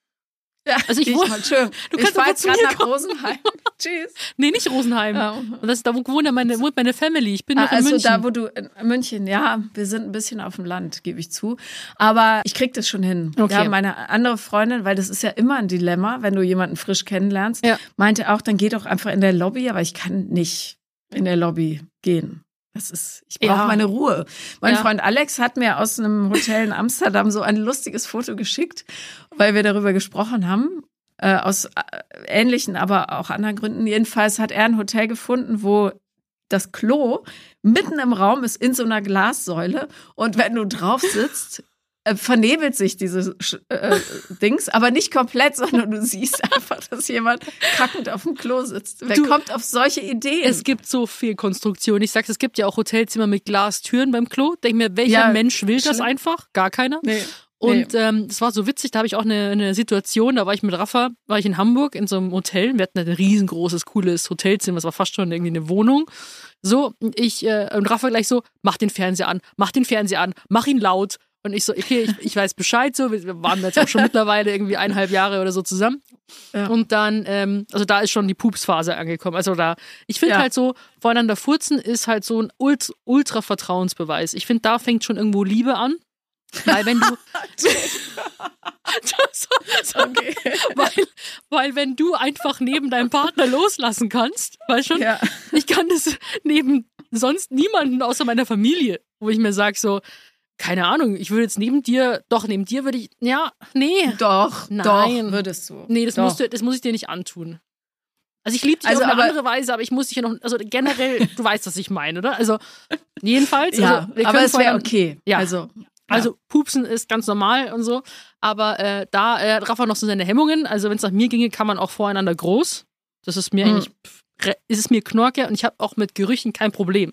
Speaker 3: Ja, also ich wohne. Schön. Du kannst ich jetzt gerade nach Rosenheim.
Speaker 1: Tschüss. Nee, nicht Rosenheim. Und das, da wohnt ja meine, wohnt meine Family. Ich bin ah,
Speaker 3: also
Speaker 1: in München.
Speaker 3: da, wo du in München, ja, wir sind ein bisschen auf dem Land, gebe ich zu. Aber ich krieg das schon hin. Okay. Ja, meine andere Freundin, weil das ist ja immer ein Dilemma, wenn du jemanden frisch kennenlernst, ja. meinte auch, dann geh doch einfach in der Lobby, aber ich kann nicht in der Lobby gehen. Das ist, ich brauche ja. meine Ruhe. Mein ja. Freund Alex hat mir aus einem Hotel in Amsterdam so ein lustiges Foto geschickt, weil wir darüber gesprochen haben. Äh, aus äh, ähnlichen, aber auch anderen Gründen. Jedenfalls hat er ein Hotel gefunden, wo das Klo mitten im Raum ist in so einer Glassäule und wenn du drauf sitzt, äh, vernebelt sich dieses äh, Dings, aber nicht komplett, sondern du siehst einfach, dass jemand kackend auf dem Klo sitzt. Wer du, kommt auf solche Ideen?
Speaker 1: Es gibt so viel Konstruktion. Ich sag's, es gibt ja auch Hotelzimmer mit Glastüren beim Klo. Denk mir, welcher ja, Mensch will das einfach? Gar keiner. Nee. Und nee. ähm, war so witzig, da habe ich auch eine, eine Situation, da war ich mit Rafa, war ich in Hamburg in so einem Hotel. Wir hatten ein riesengroßes, cooles Hotelzimmer, das war fast schon irgendwie eine Wohnung. So, ich, äh, und Rafa gleich so, mach den Fernseher an, mach den Fernseher an, mach ihn laut. Und ich so, okay, ich, ich weiß Bescheid so. Wir waren jetzt auch schon mittlerweile irgendwie eineinhalb Jahre oder so zusammen. Ja. Und dann, ähm, also da ist schon die Pupsphase angekommen. Also da, ich finde ja. halt so, voneinander furzen ist halt so ein Ult ultra Vertrauensbeweis. Ich finde, da fängt schon irgendwo Liebe an. Weil wenn du. okay. weil, weil wenn du einfach neben deinem Partner loslassen kannst, weißt schon, ja. ich kann das neben sonst niemanden außer meiner Familie, wo ich mir sage so, keine Ahnung, ich würde jetzt neben dir, doch, neben dir würde ich, ja, nee.
Speaker 3: Doch, nein. Doch, würdest du.
Speaker 1: Nee, das,
Speaker 3: doch.
Speaker 1: musst du, das muss ich dir nicht antun. Also ich liebe dich also, auf eine andere Weise, aber ich muss dich ja noch, also generell, du weißt, was ich meine, oder? Also jedenfalls.
Speaker 3: ja,
Speaker 1: also,
Speaker 3: aber es wäre okay.
Speaker 1: Ja. Also, ja. also pupsen ist ganz normal und so, aber äh, da äh, Rafa noch so seine Hemmungen. Also wenn es nach mir ginge, kann man auch voreinander groß. Das ist mir mhm. eigentlich, ist es mir Knorke und ich habe auch mit Gerüchen kein Problem.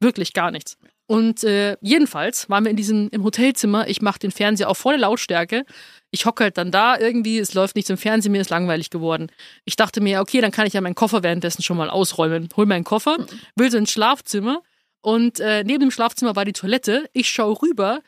Speaker 1: Wirklich gar nichts. Und äh, jedenfalls waren wir in diesem im Hotelzimmer. Ich mache den Fernseher auf volle Lautstärke. Ich hocke halt dann da irgendwie, es läuft nichts im Fernsehen, mir ist langweilig geworden. Ich dachte mir, okay, dann kann ich ja meinen Koffer währenddessen schon mal ausräumen. Hol meinen Koffer, will so ins Schlafzimmer und äh, neben dem Schlafzimmer war die Toilette. Ich schaue rüber.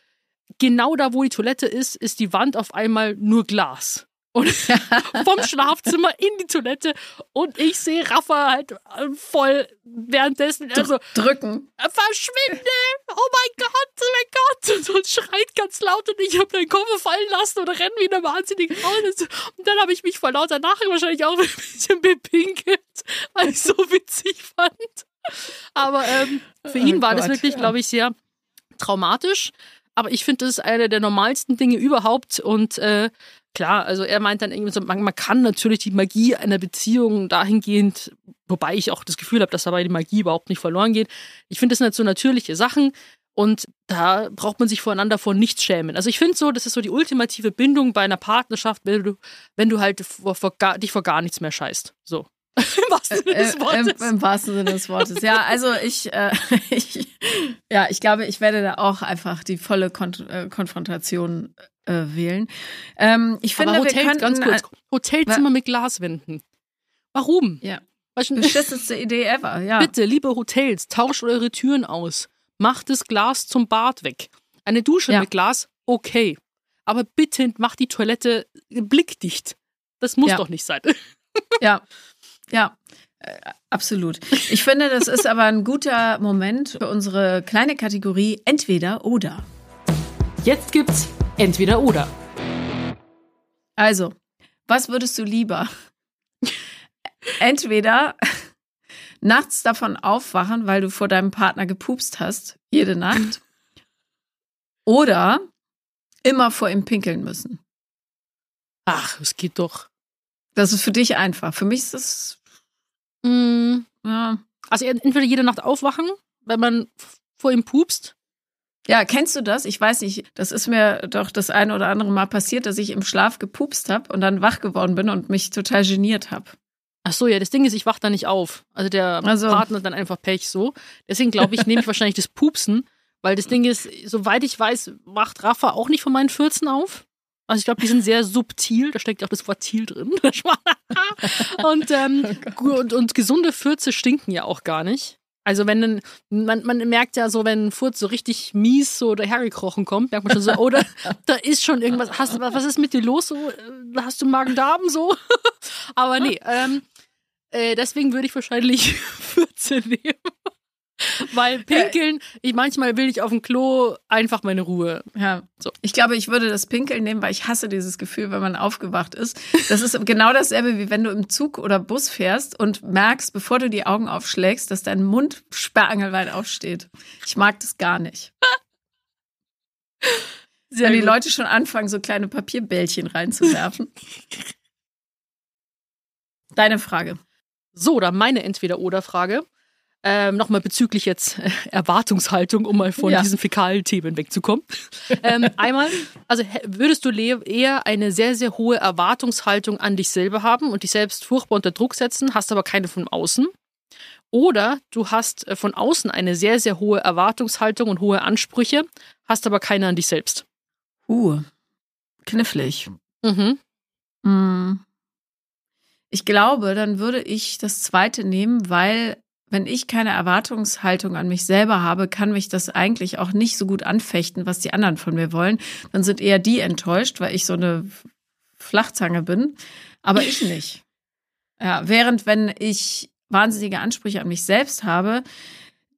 Speaker 1: Genau da, wo die Toilette ist, ist die Wand auf einmal nur Glas und vom Schlafzimmer in die Toilette und ich sehe Rafa halt äh, voll währenddessen also
Speaker 3: drücken.
Speaker 1: Äh, verschwinde! Oh mein Gott, oh mein Gott! Und schreit ganz laut und ich habe den Koffer fallen lassen und renne wieder wahnsinnig raus. Und dann habe ich mich vor lauter Nachricht wahrscheinlich auch ein bisschen bepinkelt, weil ich so witzig fand. Aber ähm, für ihn oh war Gott, das wirklich, ja. glaube ich, sehr traumatisch. Aber ich finde, das ist eine der normalsten Dinge überhaupt und äh, klar, also er meint dann irgendwie so, man, man kann natürlich die Magie einer Beziehung dahingehend, wobei ich auch das Gefühl habe, dass dabei die Magie überhaupt nicht verloren geht. Ich finde, das sind halt so natürliche Sachen. Und da braucht man sich voreinander vor nichts schämen. Also ich finde so, das ist so die ultimative Bindung bei einer Partnerschaft, wenn du, wenn du halt vor, vor gar, dich vor gar nichts mehr scheißt. So. Im wahrsten Sinne des äh, Wortes.
Speaker 3: Im, Im, wahrsten Sinne des Wortes. Ja, also ich, äh, ich, ja, ich glaube, ich werde da auch einfach die volle Kon äh, Konfrontation äh, wählen. Ähm, ich finde,
Speaker 1: Aber Hotels,
Speaker 3: wir könnten,
Speaker 1: ganz kurz, Hotelzimmer mit Glaswänden. Warum?
Speaker 3: Ja. Beschissenste Idee ever, ja.
Speaker 1: Bitte, liebe Hotels, tauscht eure Türen aus. Macht das Glas zum Bad weg. Eine Dusche ja. mit Glas, okay. Aber bitte macht die Toilette blickdicht. Das muss ja. doch nicht sein.
Speaker 3: Ja, ja. Äh, absolut. Ich finde, das ist aber ein guter Moment für unsere kleine Kategorie Entweder oder.
Speaker 2: Jetzt gibt's Entweder oder.
Speaker 3: Also, was würdest du lieber? Entweder nachts davon aufwachen, weil du vor deinem Partner gepupst hast, jede Nacht, oder immer vor ihm pinkeln müssen.
Speaker 1: Ach, es geht doch.
Speaker 3: Das ist für dich einfach. Für mich ist das.
Speaker 1: Mm, ja. Also entweder jede Nacht aufwachen, wenn man vor ihm pupst.
Speaker 3: Ja, kennst du das? Ich weiß nicht, das ist mir doch das eine oder andere Mal passiert, dass ich im Schlaf gepupst habe und dann wach geworden bin und mich total geniert habe.
Speaker 1: Ach so, ja, das Ding ist, ich wach da nicht auf. Also der also. Partner hat dann einfach Pech so. Deswegen glaube ich, nehme ich wahrscheinlich das Pupsen, weil das Ding ist, soweit ich weiß, wacht Rafa auch nicht von meinen 14 auf. Also ich glaube, die sind sehr subtil, da steckt auch das Wort Ziel drin. und, ähm, oh und, und gesunde Fürze stinken ja auch gar nicht. Also wenn man, man merkt ja so, wenn ein Furz so richtig mies so dahergekrochen kommt, merkt man schon so, oder oh, da ist schon irgendwas. Hast, was ist mit dir los? So, äh, hast du Magen-Darm so? Aber nee, ähm, äh, deswegen würde ich wahrscheinlich 14 nehmen. Weil pinkeln, ich manchmal will ich auf dem Klo einfach meine Ruhe.
Speaker 3: Ja. So. Ich glaube, ich würde das Pinkeln nehmen, weil ich hasse dieses Gefühl, wenn man aufgewacht ist. Das ist genau dasselbe, wie wenn du im Zug oder Bus fährst und merkst, bevor du die Augen aufschlägst, dass dein Mund sperrangelweit aufsteht. Ich mag das gar nicht. Sehr wenn die Leute schon anfangen, so kleine Papierbällchen reinzuwerfen. Deine Frage.
Speaker 1: So, dann meine Entweder-Oder-Frage. Ähm, Nochmal bezüglich jetzt äh, Erwartungshaltung, um mal von ja. diesen fäkalen Themen wegzukommen. ähm, einmal, also würdest du eher eine sehr, sehr hohe Erwartungshaltung an dich selber haben und dich selbst furchtbar unter Druck setzen, hast aber keine von außen? Oder du hast äh, von außen eine sehr, sehr hohe Erwartungshaltung und hohe Ansprüche, hast aber keine an dich selbst?
Speaker 3: Uh, knifflig. Mhm. Mm. Ich glaube, dann würde ich das zweite nehmen, weil wenn ich keine Erwartungshaltung an mich selber habe, kann mich das eigentlich auch nicht so gut anfechten, was die anderen von mir wollen. Dann sind eher die enttäuscht, weil ich so eine Flachzange bin, aber ich nicht. Ja, während wenn ich wahnsinnige Ansprüche an mich selbst habe,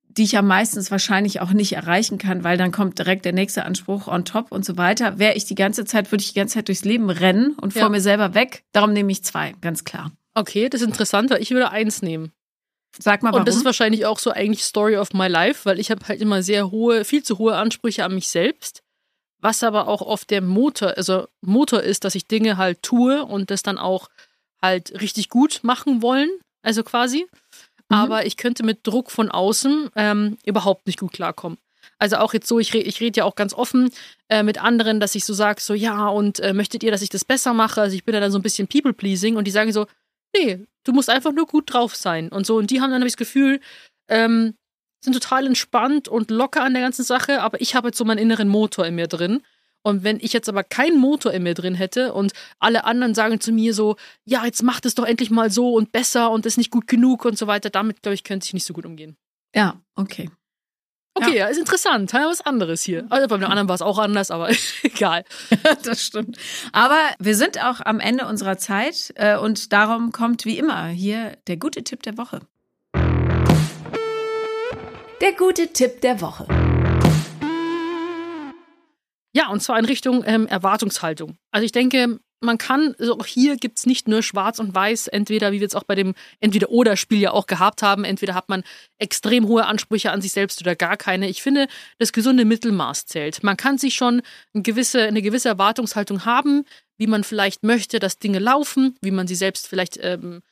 Speaker 3: die ich ja meistens wahrscheinlich auch nicht erreichen kann, weil dann kommt direkt der nächste Anspruch on top und so weiter. Wäre ich die ganze Zeit, würde ich die ganze Zeit durchs Leben rennen und vor ja. mir selber weg. Darum nehme ich zwei, ganz klar.
Speaker 1: Okay, das ist interessant, weil ich würde eins nehmen.
Speaker 3: Sag mal, warum?
Speaker 1: Und das ist wahrscheinlich auch so eigentlich Story of my life, weil ich habe halt immer sehr hohe, viel zu hohe Ansprüche an mich selbst, was aber auch oft der Motor, also Motor ist, dass ich Dinge halt tue und das dann auch halt richtig gut machen wollen, also quasi. Mhm. Aber ich könnte mit Druck von außen ähm, überhaupt nicht gut klarkommen. Also auch jetzt so, ich, re ich rede ja auch ganz offen äh, mit anderen, dass ich so sage, so ja, und äh, möchtet ihr, dass ich das besser mache? Also ich bin ja dann so ein bisschen people-pleasing und die sagen so, nee, du musst einfach nur gut drauf sein und so. Und die haben dann, habe ich das Gefühl, ähm, sind total entspannt und locker an der ganzen Sache, aber ich habe jetzt so meinen inneren Motor in mir drin. Und wenn ich jetzt aber keinen Motor in mir drin hätte und alle anderen sagen zu mir so, ja, jetzt mach das doch endlich mal so und besser und ist nicht gut genug und so weiter, damit, glaube ich, könnte ich nicht so gut umgehen.
Speaker 3: Ja, okay.
Speaker 1: Okay, ja. ist interessant. Ja, was anderes hier. Also bei den anderen war es auch anders, aber egal.
Speaker 3: das stimmt. Aber wir sind auch am Ende unserer Zeit äh, und darum kommt wie immer hier der gute Tipp der Woche.
Speaker 2: Der gute Tipp der Woche.
Speaker 1: Ja, und zwar in Richtung ähm, Erwartungshaltung. Also ich denke, man kann, also auch hier gibt es nicht nur schwarz und weiß, entweder, wie wir es auch bei dem Entweder-Oder-Spiel ja auch gehabt haben, entweder hat man extrem hohe Ansprüche an sich selbst oder gar keine. Ich finde, das gesunde Mittelmaß zählt. Man kann sich schon eine gewisse, eine gewisse Erwartungshaltung haben, wie man vielleicht möchte, dass Dinge laufen, wie man sie selbst vielleicht ähm,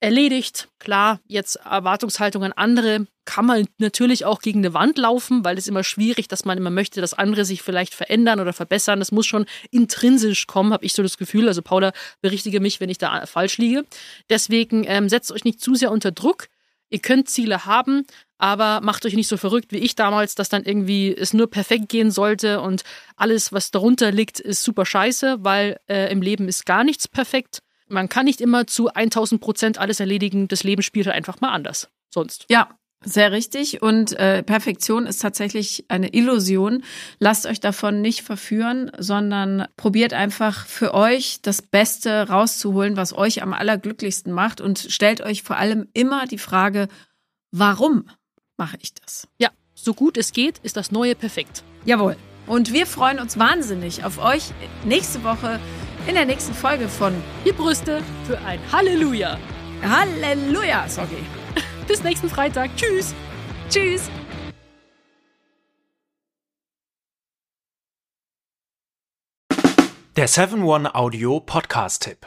Speaker 1: erledigt. Klar, jetzt Erwartungshaltung an andere kann man natürlich auch gegen eine Wand laufen, weil es immer schwierig, dass man immer möchte, dass andere sich vielleicht verändern oder verbessern. Das muss schon intrinsisch kommen, habe ich so das Gefühl. Also Paula, berichtige mich, wenn ich da falsch liege. Deswegen ähm, setzt euch nicht zu sehr unter Druck. Ihr könnt Ziele haben, aber macht euch nicht so verrückt wie ich damals, dass dann irgendwie es nur perfekt gehen sollte und alles, was darunter liegt, ist super scheiße, weil äh, im Leben ist gar nichts perfekt man kann nicht immer zu 1000 Prozent alles erledigen. Das Leben spielt halt einfach mal anders. Sonst.
Speaker 3: Ja, sehr richtig. Und äh, Perfektion ist tatsächlich eine Illusion. Lasst euch davon nicht verführen, sondern probiert einfach für euch das Beste rauszuholen, was euch am allerglücklichsten macht. Und stellt euch vor allem immer die Frage, warum mache ich das?
Speaker 1: Ja, so gut es geht, ist das Neue perfekt.
Speaker 3: Jawohl. Und wir freuen uns wahnsinnig auf euch nächste Woche in der nächsten Folge von
Speaker 1: Die Brüste für ein Halleluja.
Speaker 3: Halleluja, sorry.
Speaker 1: Bis nächsten Freitag. Tschüss.
Speaker 3: Tschüss.
Speaker 4: Der 7-One Audio Podcast-Tipp.